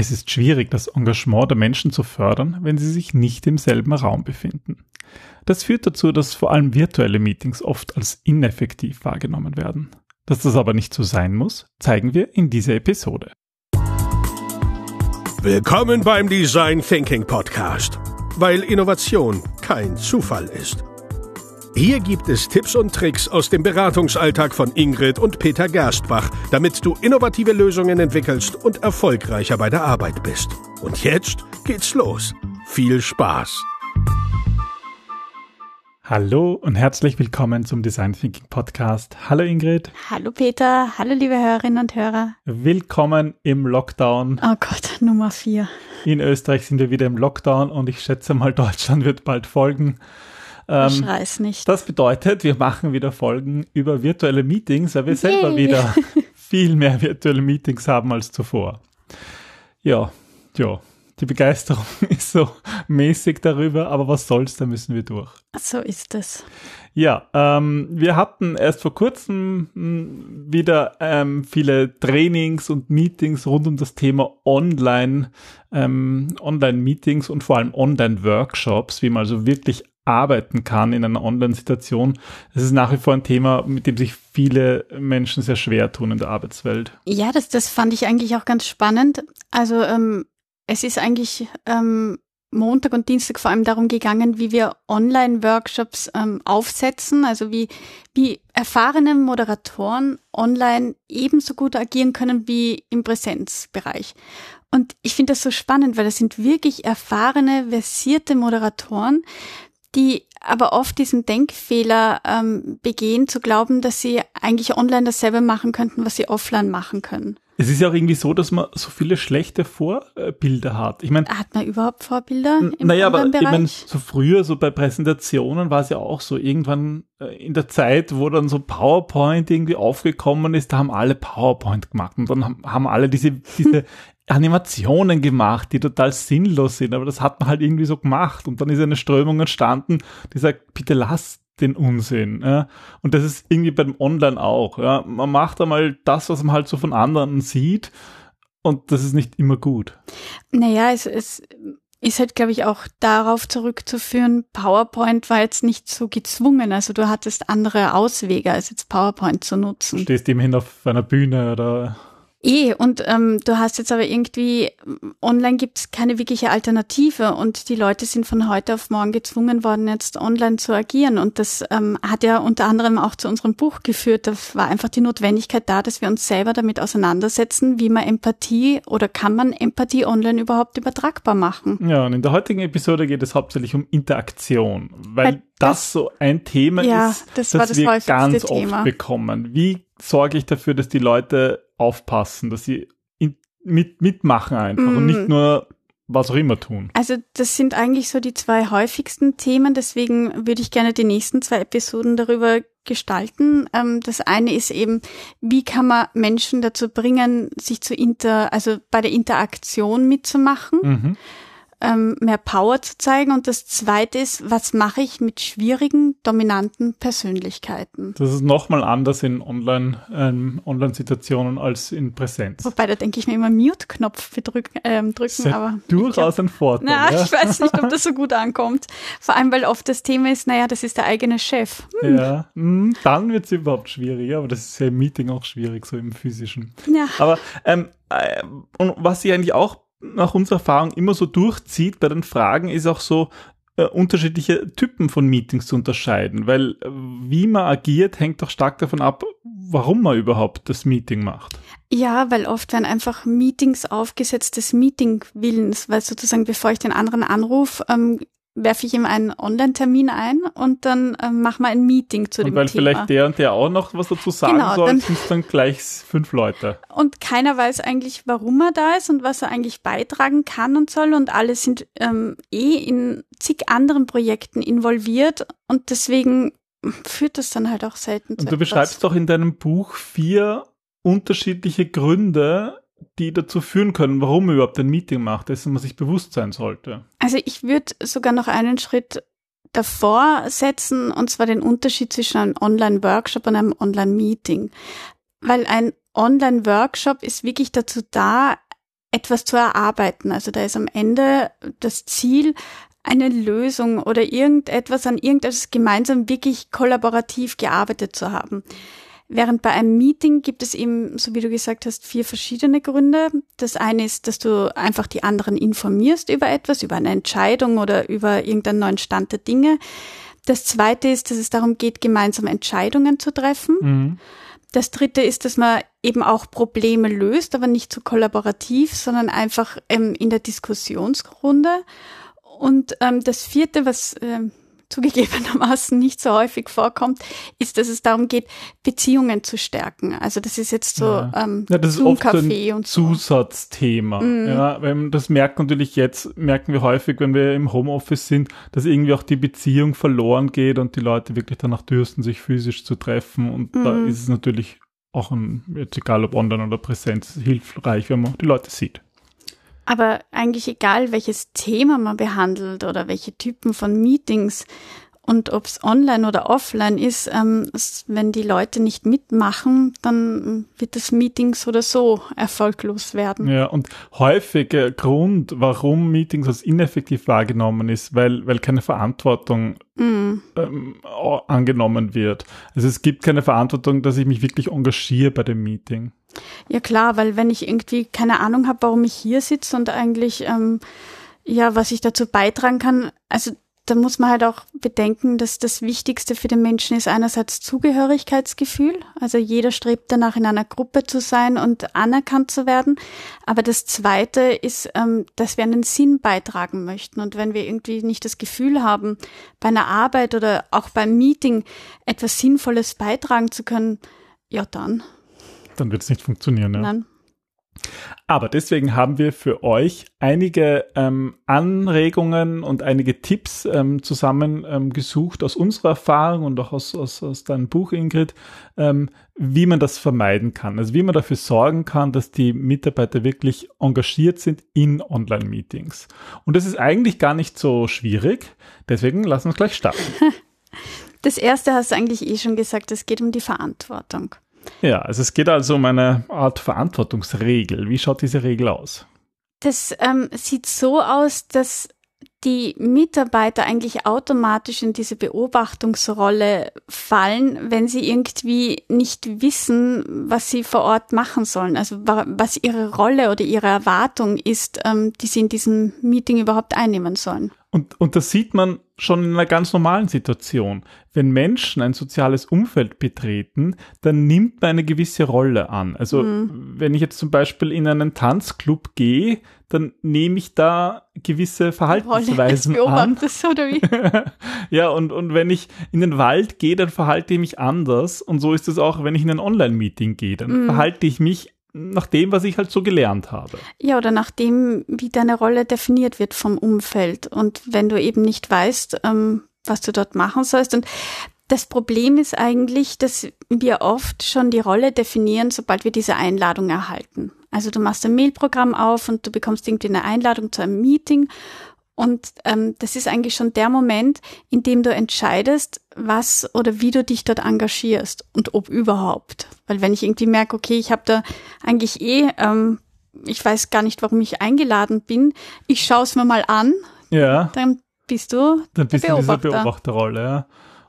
Es ist schwierig, das Engagement der Menschen zu fördern, wenn sie sich nicht im selben Raum befinden. Das führt dazu, dass vor allem virtuelle Meetings oft als ineffektiv wahrgenommen werden. Dass das aber nicht so sein muss, zeigen wir in dieser Episode. Willkommen beim Design Thinking Podcast, weil Innovation kein Zufall ist. Hier gibt es Tipps und Tricks aus dem Beratungsalltag von Ingrid und Peter Gerstbach, damit du innovative Lösungen entwickelst und erfolgreicher bei der Arbeit bist. Und jetzt geht's los. Viel Spaß! Hallo und herzlich willkommen zum Design Thinking Podcast. Hallo Ingrid. Hallo Peter. Hallo liebe Hörerinnen und Hörer. Willkommen im Lockdown. Oh Gott, Nummer vier. In Österreich sind wir wieder im Lockdown und ich schätze mal, Deutschland wird bald folgen. Ähm, Schrei's nicht. Das bedeutet, wir machen wieder Folgen über virtuelle Meetings, weil wir Yay. selber wieder viel mehr virtuelle Meetings haben als zuvor. Ja, ja. Die Begeisterung ist so mäßig darüber, aber was soll's, da müssen wir durch. So ist es. Ja, ähm, wir hatten erst vor kurzem hm, wieder ähm, viele Trainings und Meetings rund um das Thema Online, ähm, Online-Meetings und vor allem Online-Workshops, wie man also wirklich arbeiten kann in einer Online-Situation. Das ist nach wie vor ein Thema, mit dem sich viele Menschen sehr schwer tun in der Arbeitswelt. Ja, das, das fand ich eigentlich auch ganz spannend. Also ähm, es ist eigentlich ähm, Montag und Dienstag vor allem darum gegangen, wie wir Online-Workshops ähm, aufsetzen, also wie, wie erfahrene Moderatoren online ebenso gut agieren können wie im Präsenzbereich. Und ich finde das so spannend, weil das sind wirklich erfahrene, versierte Moderatoren, die aber oft diesen Denkfehler ähm, begehen, zu glauben, dass sie eigentlich online dasselbe machen könnten, was sie offline machen können. Es ist ja auch irgendwie so, dass man so viele schlechte Vorbilder hat. Ich meine, hat man überhaupt Vorbilder im Naja, aber ich meine, so früher, so bei Präsentationen war es ja auch so, irgendwann äh, in der Zeit, wo dann so PowerPoint irgendwie aufgekommen ist, da haben alle PowerPoint gemacht und dann haben alle diese, diese Animationen gemacht, die total sinnlos sind, aber das hat man halt irgendwie so gemacht und dann ist eine Strömung entstanden, die sagt, bitte lass den Unsinn. Ja? Und das ist irgendwie beim Online auch. Ja? Man macht einmal das, was man halt so von anderen sieht und das ist nicht immer gut. Naja, es, es ist halt, glaube ich, auch darauf zurückzuführen, PowerPoint war jetzt nicht so gezwungen. Also du hattest andere Auswege, als jetzt PowerPoint zu nutzen. Du stehst immerhin auf einer Bühne oder Eh, und ähm, du hast jetzt aber irgendwie, online gibt es keine wirkliche Alternative und die Leute sind von heute auf morgen gezwungen worden, jetzt online zu agieren. Und das ähm, hat ja unter anderem auch zu unserem Buch geführt. Da war einfach die Notwendigkeit da, dass wir uns selber damit auseinandersetzen, wie man Empathie oder kann man Empathie online überhaupt übertragbar machen. Ja, und in der heutigen Episode geht es hauptsächlich um Interaktion, weil, weil das, das, so ein Thema ja, ist, das, das, das wir ganz Thema. oft bekommen. Wie sorge ich dafür, dass die Leute aufpassen, dass sie in, mit, mitmachen einfach mm. und nicht mm. nur was auch immer tun. Also das sind eigentlich so die zwei häufigsten Themen, deswegen würde ich gerne die nächsten zwei Episoden darüber gestalten. Ähm, das eine ist eben, wie kann man Menschen dazu bringen, sich zu inter, also bei der Interaktion mitzumachen. Mhm ähm, mehr Power zu zeigen. Und das Zweite ist, was mache ich mit schwierigen, dominanten Persönlichkeiten? Das ist nochmal anders in Online, ähm, Online-Situationen als in Präsenz. Wobei, da denke ich mir immer Mute-Knopf drücken, ähm, drücken. Das aber durchaus glaub, ein Vorteil. Na, ja. ich weiß nicht, ob das so gut ankommt. Vor allem, weil oft das Thema ist, naja, das ist der eigene Chef. Hm. Ja, hm, dann wird es überhaupt schwieriger, aber das ist ja im Meeting auch schwierig, so im physischen. Ja. Aber ähm, äh, und was ich eigentlich auch nach unserer Erfahrung immer so durchzieht bei den Fragen, ist auch so, äh, unterschiedliche Typen von Meetings zu unterscheiden, weil äh, wie man agiert, hängt doch stark davon ab, warum man überhaupt das Meeting macht. Ja, weil oft werden einfach Meetings aufgesetzt des Meeting-Willens, weil sozusagen bevor ich den anderen anrufe, ähm, werfe ich ihm einen Online-Termin ein und dann äh, machen wir ein Meeting zu und dem weil Thema. Weil vielleicht der und der auch noch was dazu sagen genau, soll, sind dann gleich fünf Leute. Und keiner weiß eigentlich, warum er da ist und was er eigentlich beitragen kann und soll und alle sind ähm, eh in zig anderen Projekten involviert und deswegen führt das dann halt auch selten und zu Und du etwas. beschreibst doch in deinem Buch vier unterschiedliche Gründe, die dazu führen können, warum man überhaupt ein Meeting macht, dessen man sich bewusst sein sollte. Also ich würde sogar noch einen Schritt davor setzen, und zwar den Unterschied zwischen einem Online-Workshop und einem Online-Meeting. Weil ein Online-Workshop ist wirklich dazu da, etwas zu erarbeiten. Also da ist am Ende das Ziel, eine Lösung oder irgendetwas an irgendetwas gemeinsam wirklich kollaborativ gearbeitet zu haben. Während bei einem Meeting gibt es eben, so wie du gesagt hast, vier verschiedene Gründe. Das eine ist, dass du einfach die anderen informierst über etwas, über eine Entscheidung oder über irgendeinen neuen Stand der Dinge. Das zweite ist, dass es darum geht, gemeinsam Entscheidungen zu treffen. Mhm. Das dritte ist, dass man eben auch Probleme löst, aber nicht so kollaborativ, sondern einfach ähm, in der Diskussionsrunde. Und ähm, das vierte, was ähm, zugegebenermaßen nicht so häufig vorkommt, ist, dass es darum geht, Beziehungen zu stärken. Also das ist jetzt so ja. Ähm, ja, das ist oft ein und Zusatzthema. Mhm. Ja, wenn das merkt natürlich jetzt, merken wir häufig, wenn wir im Homeoffice sind, dass irgendwie auch die Beziehung verloren geht und die Leute wirklich danach dürsten, sich physisch zu treffen. Und mhm. da ist es natürlich auch ein, jetzt egal ob online oder Präsenz, hilfreich, wenn man die Leute sieht. Aber eigentlich egal, welches Thema man behandelt oder welche Typen von Meetings und ob es online oder offline ist, ähm, wenn die Leute nicht mitmachen, dann wird das Meeting so oder so erfolglos werden. Ja, und häufiger Grund, warum Meetings als ineffektiv wahrgenommen ist, weil, weil keine Verantwortung mm. ähm, angenommen wird. Also es gibt keine Verantwortung, dass ich mich wirklich engagiere bei dem Meeting. Ja klar, weil wenn ich irgendwie keine Ahnung habe, warum ich hier sitze und eigentlich ähm, ja, was ich dazu beitragen kann, also da muss man halt auch bedenken, dass das Wichtigste für den Menschen ist einerseits Zugehörigkeitsgefühl. Also jeder strebt danach, in einer Gruppe zu sein und anerkannt zu werden. Aber das Zweite ist, ähm, dass wir einen Sinn beitragen möchten. Und wenn wir irgendwie nicht das Gefühl haben, bei einer Arbeit oder auch beim Meeting etwas Sinnvolles beitragen zu können, ja dann dann wird es nicht funktionieren. Ja. Nein. Aber deswegen haben wir für euch einige ähm, Anregungen und einige Tipps ähm, zusammengesucht ähm, aus unserer Erfahrung und auch aus, aus, aus deinem Buch, Ingrid, ähm, wie man das vermeiden kann. Also wie man dafür sorgen kann, dass die Mitarbeiter wirklich engagiert sind in Online-Meetings. Und das ist eigentlich gar nicht so schwierig. Deswegen lassen wir uns gleich starten. Das erste hast du eigentlich eh schon gesagt, es geht um die Verantwortung. Ja, also es geht also um eine Art Verantwortungsregel. Wie schaut diese Regel aus? Das ähm, sieht so aus, dass die Mitarbeiter eigentlich automatisch in diese Beobachtungsrolle fallen, wenn sie irgendwie nicht wissen, was sie vor Ort machen sollen. Also was ihre Rolle oder ihre Erwartung ist, ähm, die sie in diesem Meeting überhaupt einnehmen sollen. Und, und das sieht man schon in einer ganz normalen Situation. Wenn Menschen ein soziales Umfeld betreten, dann nimmt man eine gewisse Rolle an. Also mhm. wenn ich jetzt zum Beispiel in einen Tanzclub gehe, dann nehme ich da gewisse Verhaltensweisen Rolle an. Oder wie? ja, und, und wenn ich in den Wald gehe, dann verhalte ich mich anders. Und so ist es auch, wenn ich in ein Online-Meeting gehe. Dann mhm. verhalte ich mich nach dem, was ich halt so gelernt habe. Ja, oder nach dem, wie deine Rolle definiert wird vom Umfeld. Und wenn du eben nicht weißt, ähm, was du dort machen sollst. Und das Problem ist eigentlich, dass wir oft schon die Rolle definieren, sobald wir diese Einladung erhalten. Also du machst ein Mailprogramm auf und du bekommst irgendwie eine Einladung zu einem Meeting und ähm, das ist eigentlich schon der Moment, in dem du entscheidest, was oder wie du dich dort engagierst und ob überhaupt. Weil wenn ich irgendwie merke, okay, ich habe da eigentlich eh, ähm, ich weiß gar nicht, warum ich eingeladen bin, ich schaue es mir mal an, ja. dann bist du dann bist du in dieser Beobachterrolle. Ja.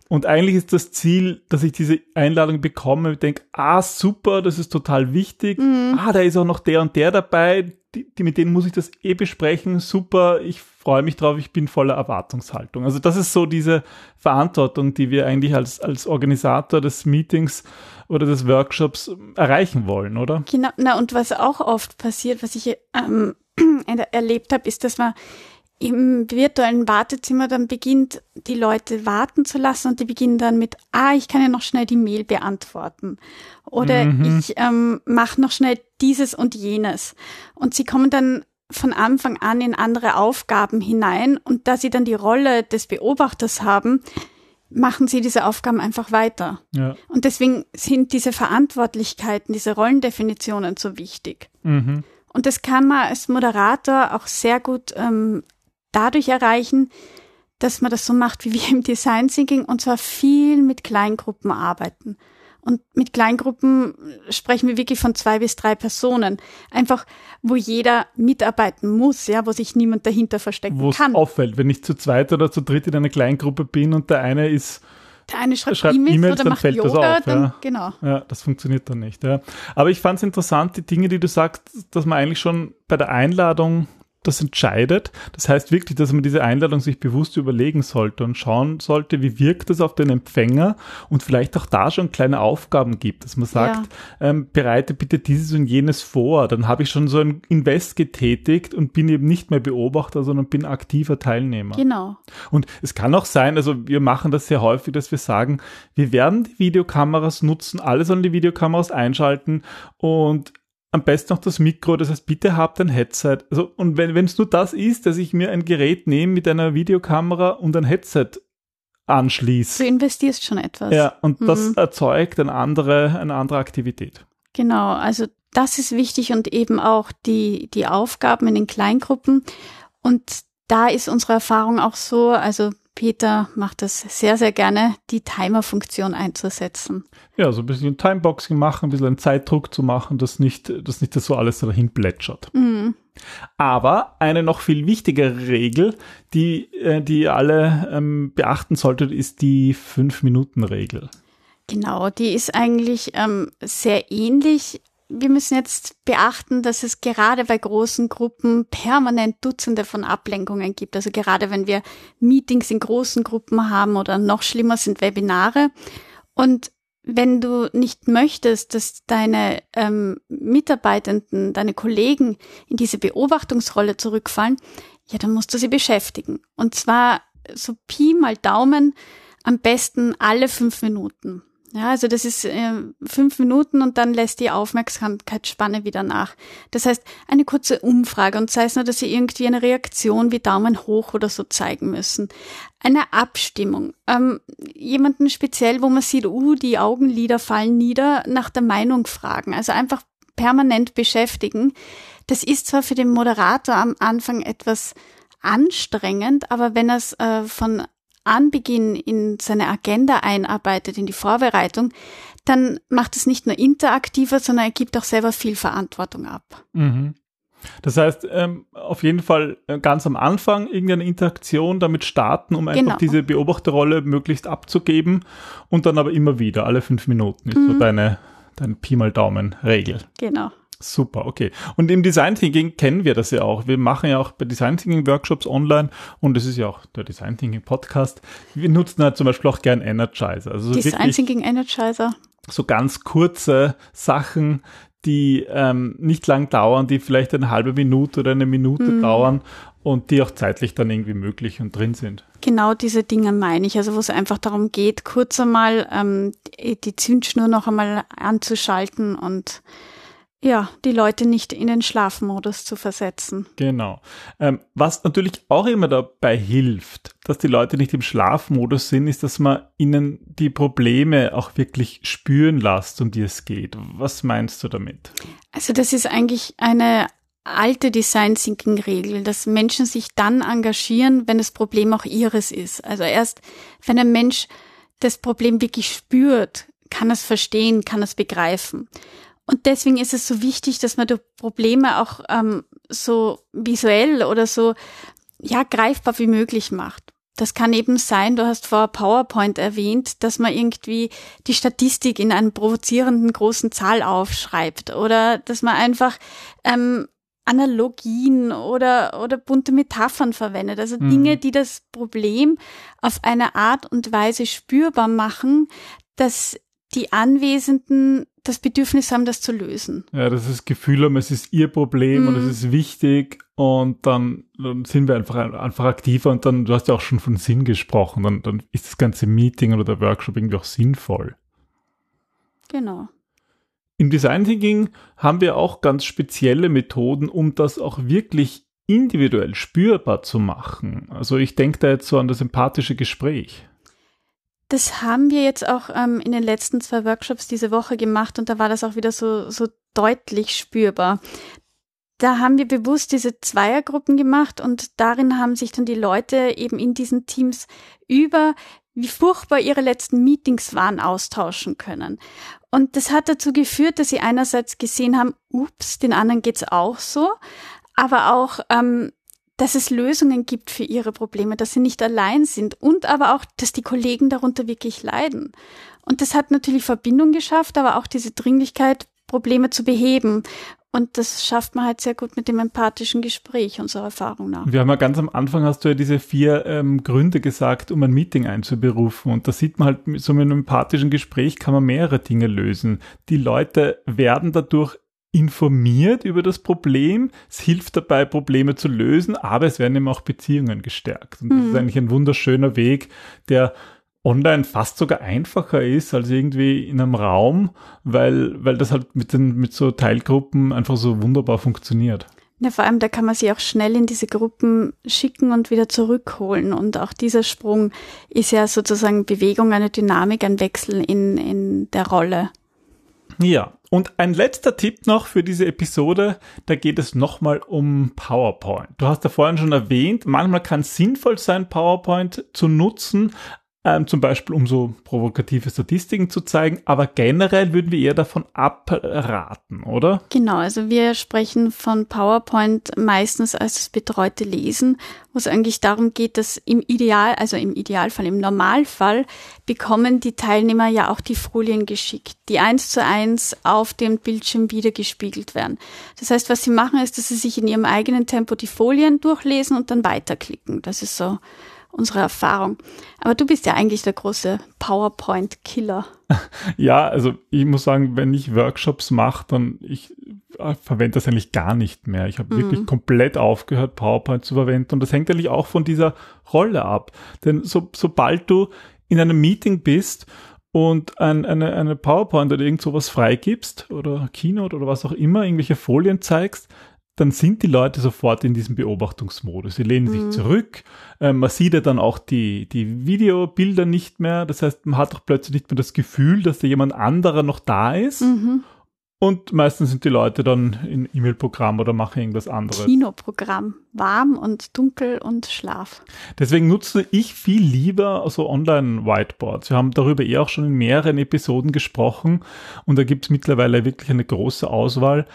Und eigentlich ist das Ziel, dass ich diese Einladung bekomme und denke, ah, super, das ist total wichtig. Mhm. Ah, da ist auch noch der und der dabei, die, die, mit denen muss ich das eh besprechen. Super, ich freue mich drauf, ich bin voller Erwartungshaltung. Also das ist so diese Verantwortung, die wir eigentlich als, als Organisator des Meetings oder des Workshops erreichen wollen, oder? Genau, na und was auch oft passiert, was ich ähm, erlebt habe, ist, dass man im virtuellen Wartezimmer dann beginnt, die Leute warten zu lassen und die beginnen dann mit, ah, ich kann ja noch schnell die Mail beantworten. Oder mhm. ich ähm, mache noch schnell dieses und jenes. Und sie kommen dann von Anfang an in andere Aufgaben hinein und da sie dann die Rolle des Beobachters haben, machen sie diese Aufgaben einfach weiter. Ja. Und deswegen sind diese Verantwortlichkeiten, diese Rollendefinitionen so wichtig. Mhm. Und das kann man als Moderator auch sehr gut ähm, dadurch erreichen, dass man das so macht wie wir im Design Thinking und zwar viel mit Kleingruppen arbeiten. Und mit Kleingruppen sprechen wir wirklich von zwei bis drei Personen. Einfach, wo jeder mitarbeiten muss, ja, wo sich niemand dahinter verstecken Wo es kann. auffällt, wenn ich zu zweit oder zu dritt in einer Kleingruppe bin und der eine ist Der eine schreibt, schreibt E-Mails E-Mails, oder dann macht fällt das Yoga, auf, dann, ja. genau. Ja, das funktioniert dann nicht. Ja. Aber ich fand es interessant, die Dinge, die du sagst, dass man eigentlich schon bei der Einladung das entscheidet. Das heißt wirklich, dass man diese Einladung sich bewusst überlegen sollte und schauen sollte, wie wirkt das auf den Empfänger und vielleicht auch da schon kleine Aufgaben gibt, dass man sagt, ähm, bereite bitte dieses und jenes vor. Dann habe ich schon so ein Invest getätigt und bin eben nicht mehr Beobachter, sondern bin aktiver Teilnehmer. Genau. Und es kann auch sein, also wir machen das sehr häufig, dass wir sagen, wir werden die Videokameras nutzen, alle sollen die Videokameras einschalten und am besten noch das Mikro, das heißt, bitte habt ein Headset. Also, und wenn es nur das ist, dass ich mir ein Gerät nehme mit einer Videokamera und ein Headset anschließe. Du investierst schon etwas. Ja, und das Mhm. erzeugt eine andere, eine andere Aktivität. Genau, also das ist wichtig und eben auch die, die Aufgaben in den Kleingruppen. Und da ist unsere Erfahrung auch so, also Peter macht das sehr, sehr gerne, die Timer-Funktion einzusetzen. Ja, so ein bisschen Timeboxing machen, ein bisschen einen Zeitdruck zu machen, dass nicht, dass nicht das so alles dahin plätschert. Mhm. Aber eine noch viel wichtigere Regel, die, äh, die ihr alle ähm, beachten solltet, ist die 5-Minuten-Regel. Genau, die ist eigentlich ähm, sehr ähnlich. Wir müssen jetzt beachten, dass es gerade bei großen Gruppen permanent Dutzende von Ablenkungen gibt. Also gerade wenn wir Meetings in großen Gruppen haben oder noch schlimmer sind Webinare. Und wenn du nicht möchtest, dass deine ähm, Mitarbeitenden, deine Kollegen in diese Beobachtungsrolle zurückfallen, ja, dann musst du sie beschäftigen. Und zwar so Pi mal Daumen am besten alle fünf Minuten. Ja, also das ist äh, fünf Minuten und dann lässt die Aufmerksamkeitsspanne wieder nach. Das heißt, eine kurze Umfrage und sei es nur, dass sie irgendwie eine Reaktion wie Daumen hoch oder so zeigen müssen. Eine Abstimmung. Ähm, jemanden speziell, wo man sieht, uh, die Augenlider fallen nieder, nach der Meinung fragen. Also einfach permanent beschäftigen. Das ist zwar für den Moderator am Anfang etwas anstrengend, aber wenn er es äh, von Anbeginn in seine Agenda einarbeitet, in die Vorbereitung, dann macht es nicht nur interaktiver, sondern er gibt auch selber viel Verantwortung ab. Mhm. Das heißt, ähm, auf jeden Fall äh, ganz am Anfang irgendeine Interaktion damit starten, um einfach Genau. diese Beobachterrolle möglichst abzugeben und dann aber immer wieder, alle fünf Minuten ist so Mhm. deine, deine Pi mal Daumen-Regel. Genau. Super, okay. Und im Design Thinking kennen wir das ja auch. Wir machen ja auch bei Design Thinking Workshops online und es ist ja auch der Design Thinking Podcast. Wir nutzen halt zum Beispiel auch gern Energizer. Also so Design Thinking Energizer. so ganz kurze Sachen, die ähm, nicht lang dauern, die vielleicht eine halbe Minute oder eine Minute Mhm. dauern und die auch zeitlich dann irgendwie möglich und drin sind. Genau diese Dinge meine ich. Also wo es einfach darum geht, kurz einmal ähm, die Zündschnur noch einmal anzuschalten und ja, die Leute nicht in den Schlafmodus zu versetzen. Genau. Ähm, was natürlich auch immer dabei hilft, dass die Leute nicht im Schlafmodus sind, ist, dass man ihnen die Probleme auch wirklich spüren lässt, um die es geht. Was meinst du damit? Also das ist eigentlich eine alte Design Thinking Regel, dass Menschen sich dann engagieren, wenn das Problem auch ihres ist. Also erst wenn ein Mensch das Problem wirklich spürt, kann es verstehen, kann es begreifen. Und deswegen ist es so wichtig, dass man die Probleme auch ähm, so visuell oder so ja greifbar wie möglich macht. Das kann eben sein, du hast vor PowerPoint erwähnt, dass man irgendwie die Statistik in einer provozierenden großen Zahl aufschreibt oder dass man einfach ähm, Analogien oder, oder bunte Metaphern verwendet. Also Mhm. Dinge, die das Problem auf eine Art und Weise spürbar machen, dass die Anwesenden das Bedürfnis haben, das zu lösen. Ja, das ist das Gefühl haben, es ist ihr Problem und es Mhm. ist wichtig und dann, dann sind wir einfach, einfach aktiver und dann, du hast ja auch schon von Sinn gesprochen, dann, dann ist das ganze Meeting oder der Workshop irgendwie auch sinnvoll. Genau. Im Design Thinking haben wir auch ganz spezielle Methoden, um das auch wirklich individuell spürbar zu machen. Also ich denke da jetzt so an das empathische Gespräch. Das haben wir jetzt auch ähm, in den letzten zwei Workshops diese Woche gemacht und da war das auch wieder so, so deutlich spürbar. Da haben wir bewusst diese Zweiergruppen gemacht und darin haben sich dann die Leute eben in diesen Teams über wie furchtbar ihre letzten Meetings waren, austauschen können. Und das hat dazu geführt, dass sie einerseits gesehen haben, ups, den anderen geht's auch so, aber auch, ähm, dass es Lösungen gibt für ihre Probleme, dass sie nicht allein sind und aber auch, dass die Kollegen darunter wirklich leiden. Und das hat natürlich Verbindung geschafft, aber auch diese Dringlichkeit, Probleme zu beheben. Und das schafft man halt sehr gut mit dem empathischen Gespräch, unserer Erfahrung nach. Wir haben ja ganz am Anfang hast du ja diese vier ähm, Gründe gesagt, um ein Meeting einzuberufen. Und da sieht man halt, so mit einem empathischen Gespräch kann man mehrere Dinge lösen. Die Leute werden dadurch informiert über das Problem. Es hilft dabei, Probleme zu lösen, aber es werden eben auch Beziehungen gestärkt. Und das mhm. ist eigentlich ein wunderschöner Weg, der online fast sogar einfacher ist als irgendwie in einem Raum, weil, weil das halt mit den, mit so Teilgruppen einfach so wunderbar funktioniert. Ja, vor allem, da kann man sie auch schnell in diese Gruppen schicken und wieder zurückholen. Und auch dieser Sprung ist ja sozusagen Bewegung, eine Dynamik, ein Wechsel in, in der Rolle. Ja, und ein letzter Tipp noch für diese Episode, da geht es nochmal um PowerPoint. Du hast ja vorhin schon erwähnt, manchmal kann es sinnvoll sein, PowerPoint zu nutzen, ähm, zum Beispiel um so provokative Statistiken zu zeigen, aber generell würden wir eher davon abraten, oder? Genau, also wir sprechen von PowerPoint meistens als das betreute Lesen, wo es eigentlich darum geht, dass im Ideal, also im Idealfall, im Normalfall bekommen die Teilnehmer ja auch die Folien geschickt, die eins zu eins auf dem Bildschirm wiedergespiegelt werden. Das heißt, was sie machen, ist, dass sie sich in ihrem eigenen Tempo die Folien durchlesen und dann weiterklicken. Das ist so unsere Erfahrung. Aber du bist ja eigentlich der große PowerPoint-Killer. Ja, also ich muss sagen, wenn ich Workshops mache, dann ich äh, verwende das eigentlich gar nicht mehr. Ich habe mhm. wirklich komplett aufgehört, PowerPoint zu verwenden. Und das hängt eigentlich auch von dieser Rolle ab. Denn so, sobald du in einem Meeting bist und ein, eine, eine PowerPoint oder irgend sowas freigibst oder Keynote oder was auch immer, irgendwelche Folien zeigst, dann sind die Leute sofort in diesem Beobachtungsmodus. Sie lehnen mhm. sich zurück. Äh, man sieht ja dann auch die, die Videobilder nicht mehr. Das heißt, man hat auch plötzlich nicht mehr das Gefühl, dass da jemand anderer noch da ist. Mhm. Und meistens sind die Leute dann in E-Mail-Programm oder machen irgendwas anderes. Kinoprogramm. Warm und dunkel und Schlaf. Deswegen nutze ich viel lieber so Online-Whiteboards. Wir haben darüber eh auch schon in mehreren Episoden gesprochen und da gibt es mittlerweile wirklich eine große Auswahl.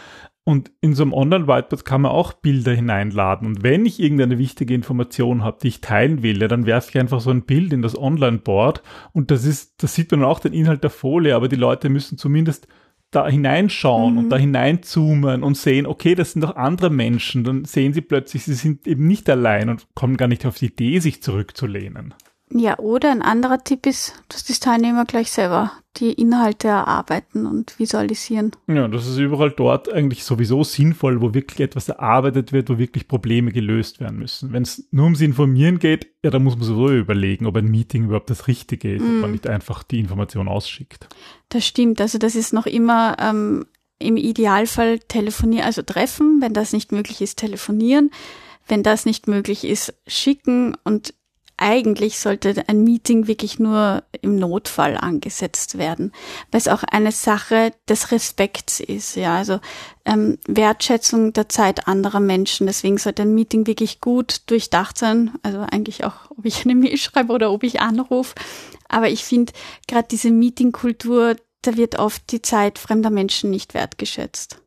Und in so einem Online-Whiteboard kann man auch Bilder hineinladen. Und wenn ich irgendeine wichtige Information habe, die ich teilen will, ja, dann werfe ich einfach so ein Bild in das Online-Board. Und das ist, das sieht man auch den Inhalt der Folie, aber die Leute müssen zumindest da hineinschauen mhm. und da hineinzoomen und sehen, okay, das sind doch andere Menschen. Dann sehen sie plötzlich, sie sind eben nicht allein und kommen gar nicht auf die Idee, sich zurückzulehnen. Ja, oder ein anderer Tipp ist, dass die Teilnehmer gleich selber die Inhalte erarbeiten und visualisieren. Ja, das ist überall dort eigentlich sowieso sinnvoll, wo wirklich etwas erarbeitet wird, wo wirklich Probleme gelöst werden müssen. Wenn es nur ums Informieren geht, ja, dann muss man sowieso überlegen, ob ein Meeting überhaupt das Richtige ist, mm. ob man nicht einfach die Information ausschickt. Das stimmt, also das ist noch immer ähm, im Idealfall telefonieren, also treffen, wenn das nicht möglich ist, telefonieren. Wenn das nicht möglich ist, schicken und eigentlich sollte ein Meeting wirklich nur im Notfall angesetzt werden, weil es auch eine Sache des Respekts ist. Ja, also ähm, Wertschätzung der Zeit anderer Menschen. Deswegen sollte ein Meeting wirklich gut durchdacht sein. Also eigentlich auch, ob ich eine Mail schreibe oder ob ich anrufe. Aber ich finde gerade diese Meetingkultur, da wird oft die Zeit fremder Menschen nicht wertgeschätzt.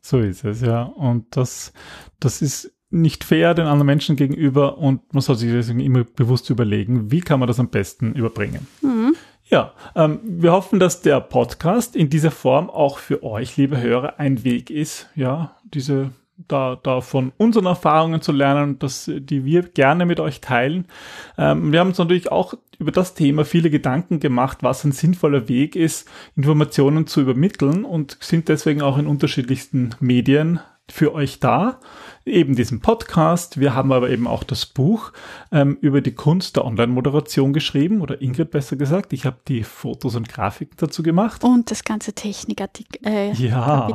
So ist es, ja. Und das, das ist nicht fair den anderen Menschen gegenüber und man soll sich deswegen immer bewusst überlegen, wie kann man das am besten überbringen. Mhm. Ja, ähm, wir hoffen, dass der Podcast in dieser Form auch für euch, liebe Hörer, ein Weg ist, ja, diese da, da von unseren Erfahrungen zu lernen, dass, die wir gerne mit euch teilen. Ähm, wir haben uns natürlich auch über das Thema viele Gedanken gemacht, was ein sinnvoller Weg ist, Informationen zu übermitteln und sind deswegen auch in unterschiedlichsten Medien für euch da eben diesen Podcast. Wir haben aber eben auch das Buch ähm, über die Kunst der Online-Moderation geschrieben oder Ingrid besser gesagt. Ich habe die Fotos und Grafiken dazu gemacht. Und das ganze Technikartikel. Äh, ja.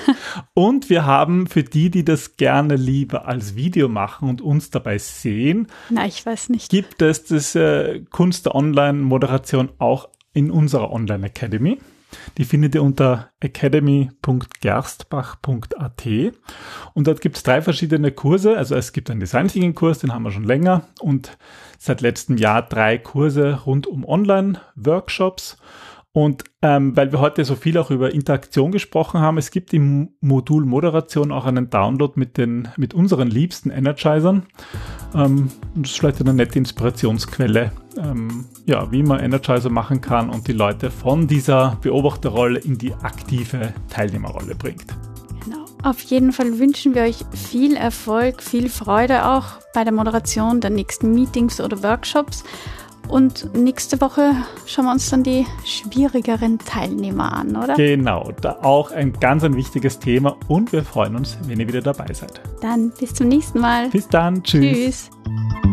und wir haben für die, die das gerne lieber als Video machen und uns dabei sehen, na ich weiß nicht, gibt es das äh, Kunst der Online-Moderation auch in unserer Online Academy. Die findet ihr unter academy.gerstbach.at und dort gibt es drei verschiedene Kurse. Also es gibt einen Design Thinking Kurs, den haben wir schon länger und seit letztem Jahr drei Kurse rund um Online-Workshops und ähm, weil wir heute so viel auch über Interaktion gesprochen haben, es gibt im Modul Moderation auch einen Download mit den mit unseren liebsten Energizern. Ähm, das ist vielleicht eine nette Inspirationsquelle, ähm, ja, wie man Energizer machen kann und die Leute von dieser Beobachterrolle in die aktive Teilnehmerrolle bringt. Genau. Auf jeden Fall wünschen wir euch viel Erfolg, viel Freude auch bei der Moderation der nächsten Meetings oder Workshops. Und nächste Woche schauen wir uns dann die schwierigeren Teilnehmer an, oder? Genau, da auch ein ganz ein wichtiges Thema und wir freuen uns, wenn ihr wieder dabei seid. Dann bis zum nächsten Mal. Bis dann, tschüss. Tschüss.